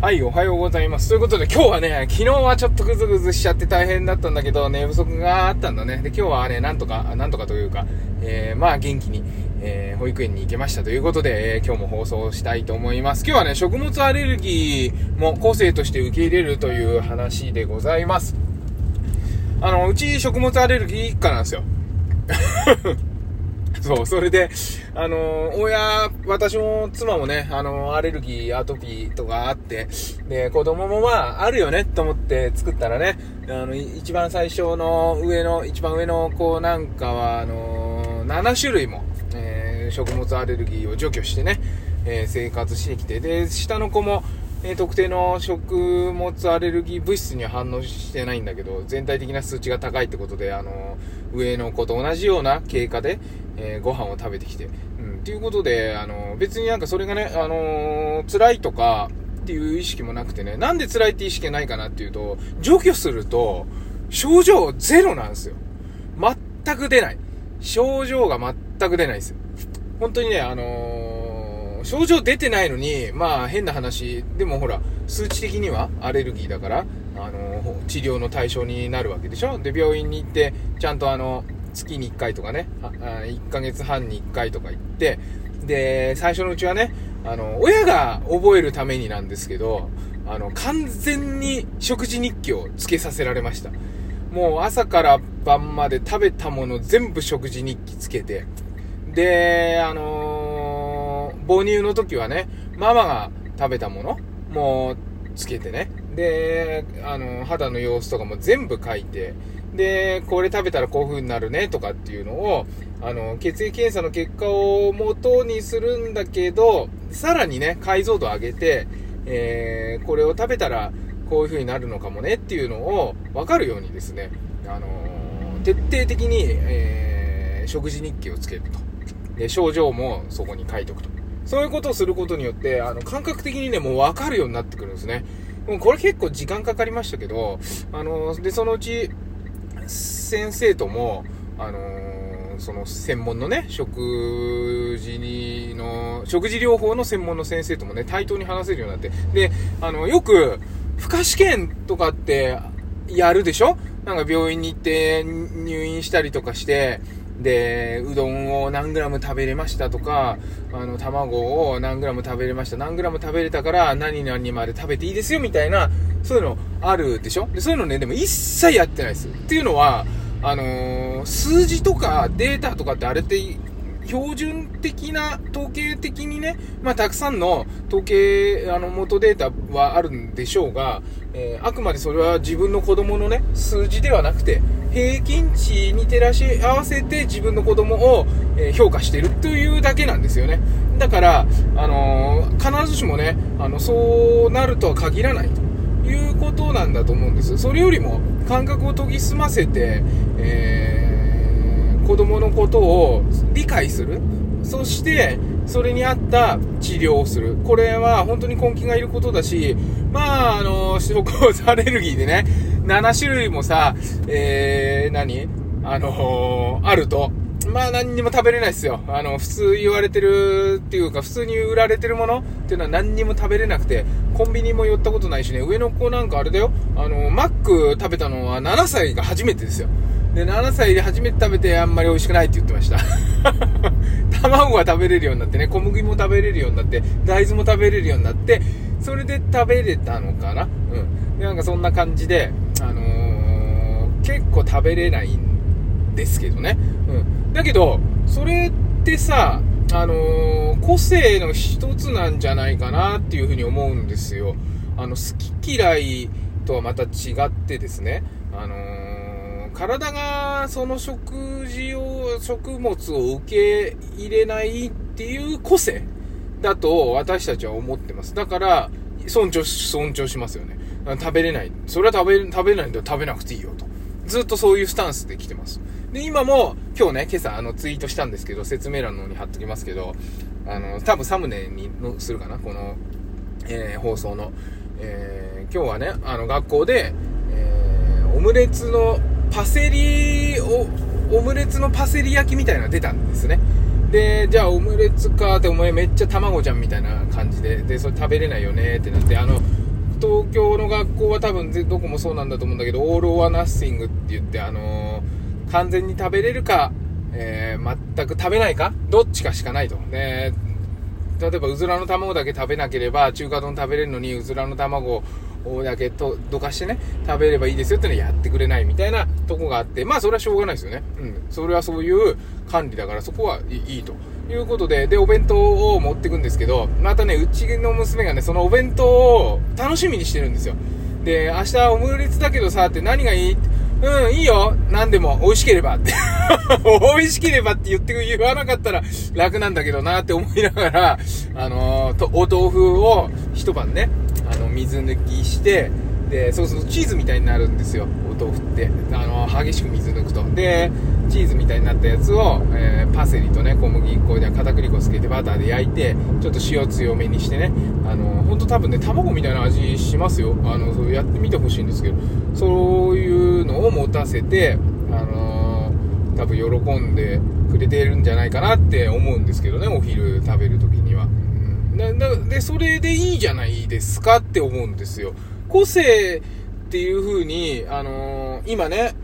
はい、おはようございます。ということで今日はね、昨日はちょっとグズグズしちゃって大変だったんだけど、寝不足があったんだね。で、今日はね、なんとか、なんとかというか、えー、まあ元気に、えー、保育園に行けましたということで、えー、今日も放送したいと思います。今日はね、食物アレルギーも個性として受け入れるという話でございます。あの、うち食物アレルギー一家なんですよ。そう、それで、あの、親、私も妻もね、あの、アレルギー、アトピーとかあって、で、子供もまあ、あるよねと思って作ったらね、あの、一番最初の上の、一番上の子なんかは、あの、7種類も、えー、食物アレルギーを除去してね、えー、生活してきて、で、下の子も、え、特定の食物アレルギー物質には反応してないんだけど、全体的な数値が高いってことで、あの、上の子と同じような経過で、えー、ご飯を食べてきて、うん、っていうことで、あの、別になんかそれがね、あのー、辛いとかっていう意識もなくてね、なんで辛いって意識がないかなっていうと、除去すると、症状ゼロなんですよ。全く出ない。症状が全く出ないですよ。本当にね、あのー症状出てないのに、まあ変な話、でもほら、数値的にはアレルギーだから、あの、治療の対象になるわけでしょで、病院に行って、ちゃんとあの、月に1回とかね、1ヶ月半に1回とか行って、で、最初のうちはね、あの、親が覚えるためになんですけど、あの、完全に食事日記をつけさせられました。もう朝から晩まで食べたもの全部食事日記つけて、で、あの母乳の時はね、ママが食べたものもつけてね。で、あの、肌の様子とかも全部書いて、で、これ食べたらこういう風になるねとかっていうのを、あの、血液検査の結果を元にするんだけど、さらにね、解像度上げて、えー、これを食べたらこういう風になるのかもねっていうのを分かるようにですね、あの徹底的に、えー、食事日記をつけると。で、症状もそこに書いておくと。そういうことをすることによって、あの、感覚的にね、もう分かるようになってくるんですね。もうこれ結構時間かかりましたけど、あの、で、そのうち、先生とも、あのその専門のね、食事にの、食事療法の専門の先生ともね、対等に話せるようになって。で、あの、よく、負荷試験とかってやるでしょ？なんか病院に行って入院したりとかして、で、うどんを何グラム食べれましたとか、あの、卵を何グラム食べれました、何グラム食べれたから何々まで食べていいですよみたいな、そういうのあるでしょ？で、そういうのね、でも一切やってないです。っていうのは、あのー、数字とかデータとかってあれって標準的な統計的にね、まあ、たくさんの統計、あの、元データはあるんでしょうが、えー、あくまでそれは自分の子供のね、数字ではなくて、平均値に照らし合わせて自分の子供を、え、評価してるというだけなんですよね。だから、あのー、必ずしもね、あの、そうなるとは限らないということなんだと思うんです。それよりも、感覚を研ぎ澄ませて、えー子供のことを理解する。そして、それに合った治療をする。これは本当に根気がいることだし、まあ、あの、食物アレルギーでね、7種類もさ、えー、何？あのー、あると、まあ何にも食べれないですよ。あの、普通言われてるっていうか、普通に売られてるものっていうのは何にも食べれなくて、コンビニも寄ったことないしね、上の子なんかあれだよ、あの、マック食べたのは7歳が初めてですよ。で、7歳で初めて食べてあんまり美味しくないって言ってました。卵が食べれるようになってね、小麦も食べれるようになって、大豆も食べれるようになって、それで食べれたのかなうん。で、なんかそんな感じで、あのー、結構食べれないんですけどね。うん。だけど、それってさ、あのー、個性の一つなんじゃないかなっていうふうに思うんですよ。あの、好き嫌いとはまた違ってですね、あのー体がその食事を、食物を受け入れないっていう個性だと私たちは思ってます。だから、尊重、尊重しますよね。食べれない。それは食べ、食べれないんだ食べなくていいよと。ずっとそういうスタンスで来てます。で、今も、今日ね、今朝あのツイートしたんですけど、説明欄の方に貼っときますけど、あの、多分サムネにのするかな、この、えー、放送の。えー、今日はね、あの、学校で、えー、オムレツのパセリを、オムレツのパセリ焼きみたいなの出たんですね。で、じゃあオムレツかってお前めっちゃ卵じゃんみたいな感じで、で、それ食べれないよねってなって、あの、東京の学校は多分どこもそうなんだと思うんだけど、オール・オア・ナッシングって言って、あのー、完全に食べれるか、えー、全く食べないかどっちかしかないと。ね、例えば、うずらの卵だけ食べなければ、中華丼食べれるのに、うずらの卵をだけとどかしてね、食べればいいですよってのはやってくれないみたいなとこがあって、まあそれはしょうがないですよね。うん。それはそういう管理だからそこはいいと。いうことで、で、お弁当を持ってくんですけど、またね、うちの娘がね、そのお弁当を楽しみにしてるんですよ。で、明日オムレツだけどさ、って何がいいうん、いいよ。何でも、美味しければって。美味しければって言って言わなかったら楽なんだけどなって思いながら、あのー、お豆腐を一晩ね、あの、水抜きして、で、そうするとチーズみたいになるんですよ、お豆腐って。あの、激しく水抜くと。で、チーズみたいになったやつを、えー、パセリとね、小麦粉で片栗粉つけてバターで焼いて、ちょっと塩強めにしてね、あの、ほんと多分ね、卵みたいな味しますよ。あの、そうやってみてほしいんですけど、そう持たせて、あの多分喜んでくれてるんじゃないかなって思うんですけどね、お昼食べる時には。で、それでいいじゃないですかって思うんですよ。個性っていう風に、あのー、今ね、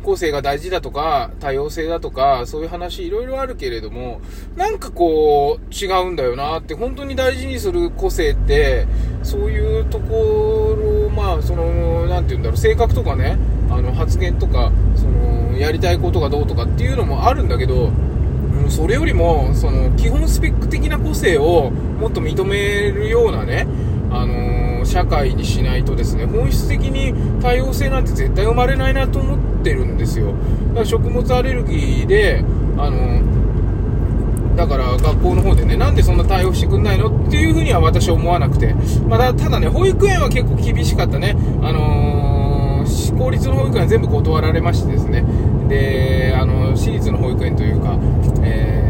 個性が大事だとか、多様性だとか、そういう話いろいろあるけれども、なんかこう、違うんだよなって、本当に大事にする個性って、そういうところ、まあ、その、なんて言うんだろう、性格とかね、あの、発言とか、その、やりたいことがどうとかっていうのもあるんだけど、それよりも、その、基本スペック的な個性をもっと認めるようなね、あのー、社会にしないとですね、本質的に多様性なんて絶対生まれないなと思ってるんですよ。だから食物アレルギーで、あのー、だから学校の方でね、なんでそんな対応してくんないのっていうふうには私は思わなくて。まあ、ただね、保育園は結構厳しかったね。あのー、公立の保育園は全部断られましてですね。で、あの、私立の保育園というか、えー、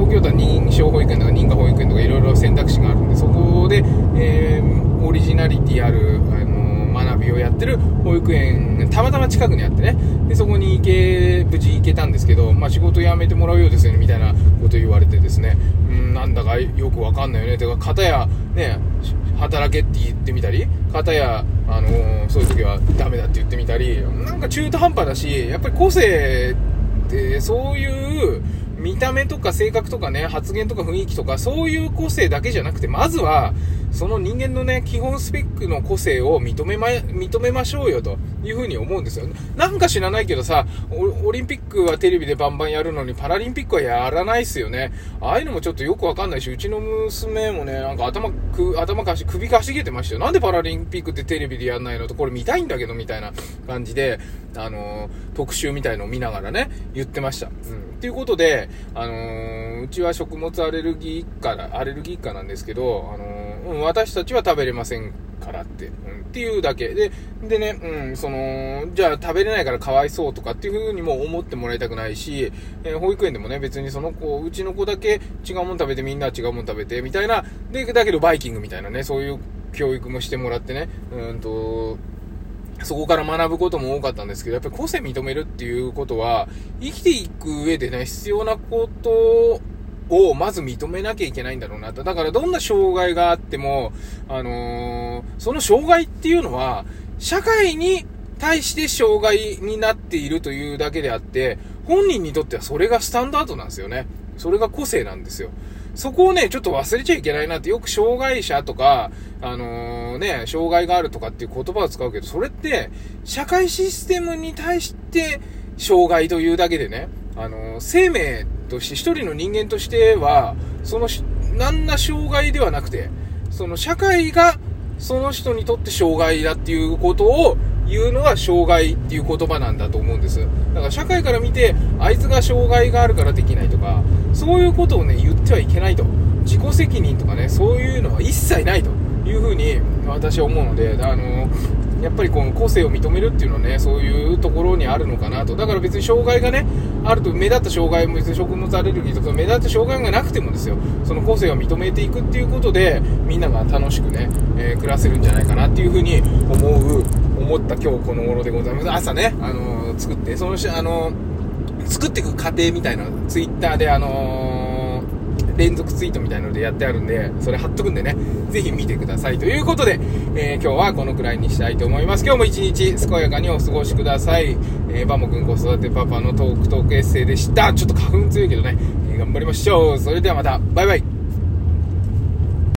東京都は認証保育園とか認可保育園とかいろいろ選択肢があるんで、そこで、えー、オリジナリティある、あの学びをやってる保育園がたまたま近くにあってね。でそこに行け無事行けたんですけど、まあ、仕事辞めてもらうようですよねみたいなこと言われてですね。うんなんだかよくわかんないよね。てか片やね働けって言ってみたり片やあのー、そういう時はダメだって言ってみたりなんか中途半端だしやっぱり個性ってそういう見た目とか性格とかね、発言とか雰囲気とか、そういう個性だけじゃなくて、まずは、その人間のね、基本スペックの個性を認めま、認めましょうよというふうに思うんですよ。なんか知らないけどさ、オリンピックはテレビでバンバンやるのにパラリンピックはやらないっすよね。ああいうのもちょっとよくわかんないし、うちの娘もね、なんか頭く、頭かし、首かしげてましたよ。なんでパラリンピックってテレビでやんないのと、これ見たいんだけど、みたいな感じで、あの、特集みたいのを見ながらね、言ってました。うん。っていうことで、あのー、うちは食物アレルギー一家、アレルギー一家なんですけど、あのーうん、私たちは食べれませんからって、うん、っていうだけ。で、でね、うん、その、じゃあ食べれないからかわいそうとかっていう風にも思ってもらいたくないし、えー、保育園でもね、別にその子、うちの子だけ違うもん食べてみんな違うもん食べて、みたいな、で、だけどバイキングみたいなね、そういう教育もしてもらってね、うんと、そこから学ぶことも多かったんですけど、やっぱり個性認めるっていうことは、生きていく上でね、必要なことをまず認めなきゃいけないんだろうなと。だからどんな障害があっても、あのー、その障害っていうのは、社会に対して障害になっているというだけであって、本人にとってはそれがスタンダードなんですよね。それが個性なんですよ。そこをね、ちょっと忘れちゃいけないなって、よく障害者とか、あのー、ね、障害があるとかっていう言葉を使うけど、それって、社会システムに対して、障害というだけでね、あのー、生命として、一人の人間としては、その、何ら障害ではなくて、その社会がその人にとって障害だっていうことを言うのが障害っていう言葉なんだと思うんです。だから社会から見て、あいつが障害があるからできないとか、そういうことをね、言ってはいけないと。自己責任とかね、そういうのは一切ないというふうに私は思うので、あのやっぱりこの個性を認めるっていうのはね、そういうところにあるのかなと。だから別に障害がね、あると目立った障害も別に食物アレルギーとか目立った障害がなくてもですよ、その個性を認めていくっていうことで、みんなが楽しくね、えー、暮らせるんじゃないかなっていうふうに思う、思った今日この頃でございます。朝ね、あのー、作って、そのし、あのー、作っていく過程みたいな、ツイッターであの連続ツイートみたいなのでやってあるんで、それ貼っとくんでね、ぜひ見てください。ということで、え、今日はこのくらいにしたいと思います。今日も一日健やかにお過ごしください。えー、バモくん子育てパパのトークトークエッセイでした。ちょっと花粉強いけどね、え、頑張りましょう。それではまた、バイバイ。